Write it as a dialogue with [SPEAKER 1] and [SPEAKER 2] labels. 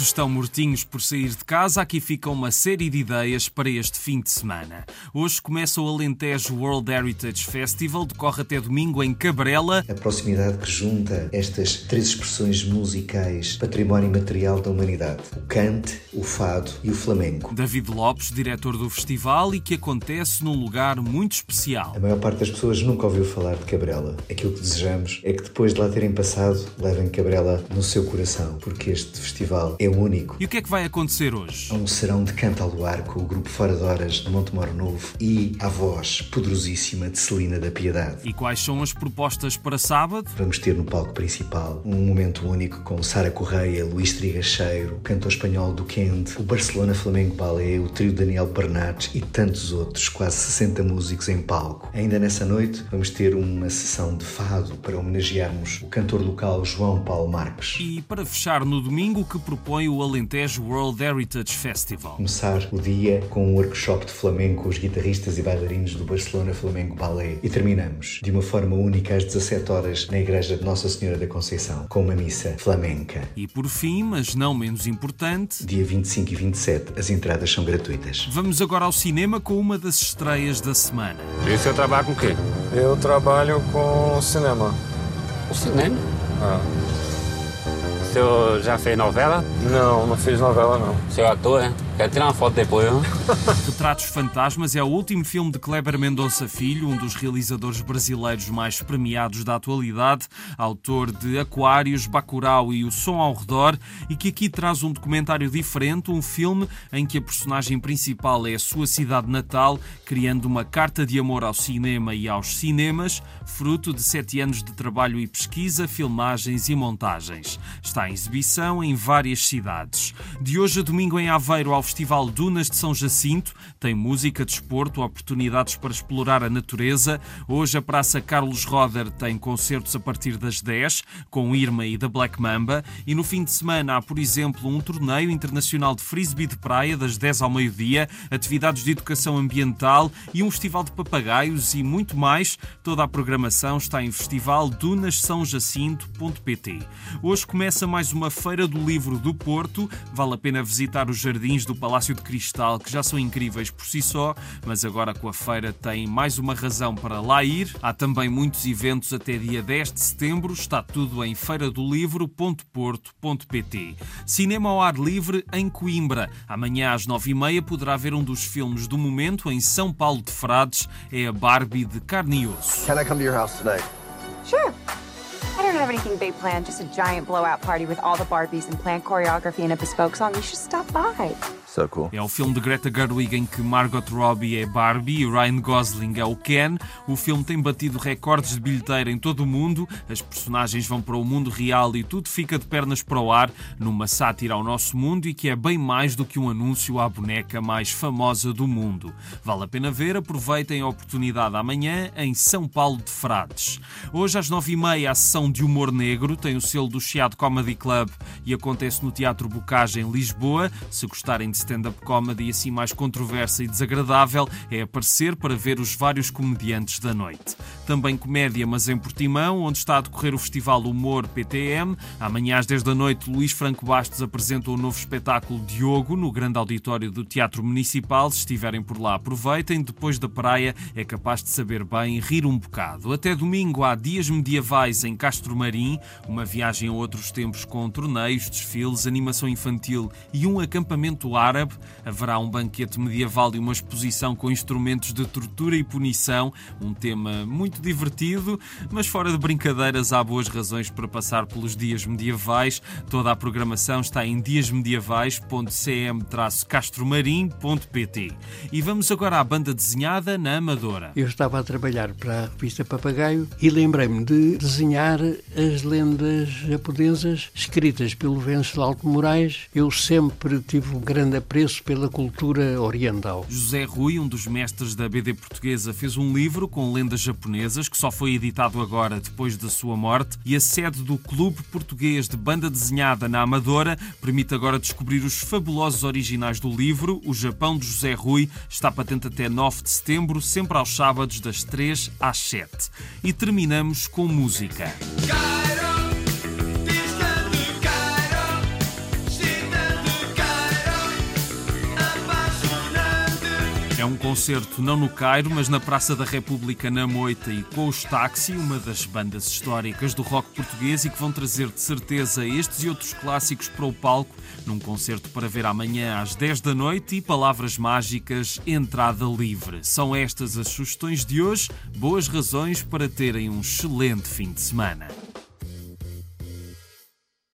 [SPEAKER 1] estão mortinhos por sair de casa, aqui fica uma série de ideias para este fim de semana. Hoje começa o Alentejo World Heritage Festival, decorre até domingo em Cabrela.
[SPEAKER 2] A proximidade que junta estas três expressões musicais, património material da humanidade: o cante, o fado e o flamenco.
[SPEAKER 1] David Lopes, diretor do festival, e que acontece num lugar muito especial.
[SPEAKER 2] A maior parte das pessoas nunca ouviu falar de Cabrela. Aquilo que desejamos é que depois de lá terem passado, levem Cabrela no seu coração, porque este festival é único.
[SPEAKER 1] E o que é que vai acontecer hoje?
[SPEAKER 2] Um serão de canto ao luar com o grupo Fora de Horas de Montemoro Novo e a voz poderosíssima de Celina da Piedade.
[SPEAKER 1] E quais são as propostas para sábado?
[SPEAKER 2] Vamos ter no palco principal um momento único com Sara Correia, Luís Trigacheiro, o cantor espanhol do Kend, o Barcelona Flamengo Ballet, o trio Daniel Pernates e tantos outros, quase 60 músicos em palco. Ainda nessa noite vamos ter uma sessão de fado para homenagearmos o cantor local João Paulo Marques.
[SPEAKER 1] E para fechar no domingo, que propõe o Alentejo World Heritage Festival.
[SPEAKER 2] Começar o dia com um workshop de flamenco com os guitarristas e bailarinos do Barcelona Flamengo Ballet e terminamos de uma forma única às 17 horas na Igreja de Nossa Senhora da Conceição com uma missa flamenca.
[SPEAKER 1] E por fim, mas não menos importante,
[SPEAKER 2] dia 25 e 27 as entradas são gratuitas.
[SPEAKER 1] Vamos agora ao cinema com uma das estreias da semana.
[SPEAKER 3] E o senhor trabalha com o quê?
[SPEAKER 4] Eu trabalho com cinema.
[SPEAKER 3] O cinema?
[SPEAKER 4] Ah.
[SPEAKER 3] O senhor já fez novela?
[SPEAKER 4] Não, não fiz novela não.
[SPEAKER 3] O senhor é ator, né? Quero tirar uma foto depois?
[SPEAKER 1] Retratos Fantasmas é o último filme de Kleber Mendonça Filho, um dos realizadores brasileiros mais premiados da atualidade, autor de Aquários, Bacurau e O Som ao Redor, e que aqui traz um documentário diferente, um filme em que a personagem principal é a sua cidade natal, criando uma carta de amor ao cinema e aos cinemas, fruto de sete anos de trabalho e pesquisa, filmagens e montagens. Está em exibição em várias cidades. De hoje a domingo em Aveiro, ao Festival Dunas de São Jacinto. Tem música, desporto, oportunidades para explorar a natureza. Hoje a Praça Carlos Roder tem concertos a partir das 10, com Irma e da Black Mamba. E no fim de semana há, por exemplo, um torneio internacional de frisbee de praia das 10 ao meio-dia, atividades de educação ambiental e um festival de papagaios e muito mais. Toda a programação está em festivaldunassaojacinto.pt. Hoje começa mais uma feira do livro do Porto. Vale a pena visitar os jardins do Palácio de Cristal, que já são incríveis por si só, mas agora com a feira tem mais uma razão para lá ir. Há também muitos eventos até dia 10 de setembro, está tudo em feiradolivro.porto.pt. Cinema ao ar livre em Coimbra. Amanhã às 9h30 poderá ver um dos filmes do momento em São Paulo de Frades, é a Barbie de carne e osso.
[SPEAKER 5] Can I come to your house tonight?
[SPEAKER 6] Don't have anything big planned, just a giant blowout party with all the Barbies and planned choreography and a bespoke song. You should stop by.
[SPEAKER 5] So cool.
[SPEAKER 1] É o filme de Greta Gerwig em que Margot Robbie é Barbie e Ryan Gosling é o Ken. O filme tem batido recordes de bilheteira em todo o mundo. As personagens vão para o mundo real e tudo fica de pernas para o ar, numa sátira ao nosso mundo e que é bem mais do que um anúncio à boneca mais famosa do mundo. Vale a pena ver, aproveitem a oportunidade amanhã em São Paulo de Frades. Hoje às nove e meia a sessão de humor negro tem o selo do Chiado Comedy Club e acontece no Teatro Bocage em Lisboa. Se gostarem de stand-up comedy assim mais controversa e desagradável é aparecer para ver os vários comediantes da noite. Também comédia, mas em Portimão, onde está a decorrer o Festival Humor PTM. Amanhã às 10 da noite, Luís Franco Bastos apresenta o novo espetáculo Diogo no grande auditório do Teatro Municipal. Se estiverem por lá, aproveitem. Depois da praia, é capaz de saber bem rir um bocado. Até domingo há dias medievais em Castro Marim, uma viagem a outros tempos com torneios, desfiles, animação infantil e um acampamento árabe. Haverá um banquete medieval e uma exposição com instrumentos de tortura e punição. Um tema muito divertido, mas fora de brincadeiras, há boas razões para passar pelos dias medievais. Toda a programação está em diasmedievais.cm-castromarim.pt. E vamos agora à banda desenhada na Amadora.
[SPEAKER 7] Eu estava a trabalhar para a revista Papagaio e lembrei-me de desenhar as lendas japonesas escritas pelo Venceslau de Moraes. Eu sempre tive um grande apreço pela cultura oriental.
[SPEAKER 1] José Rui, um dos mestres da BD portuguesa, fez um livro com lendas japonesas que só foi editado agora depois da sua morte e a sede do Clube Português de Banda Desenhada na Amadora permite agora descobrir os fabulosos originais do livro. O Japão de José Rui está patente até 9 de setembro, sempre aos sábados das 3 às 7. E terminamos com música. Um concerto não no Cairo, mas na Praça da República na Moita e com os Táxi, uma das bandas históricas do rock português e que vão trazer de certeza estes e outros clássicos para o palco num concerto para ver amanhã às 10 da noite e palavras mágicas, entrada livre. São estas as sugestões de hoje, boas razões para terem um excelente fim de semana.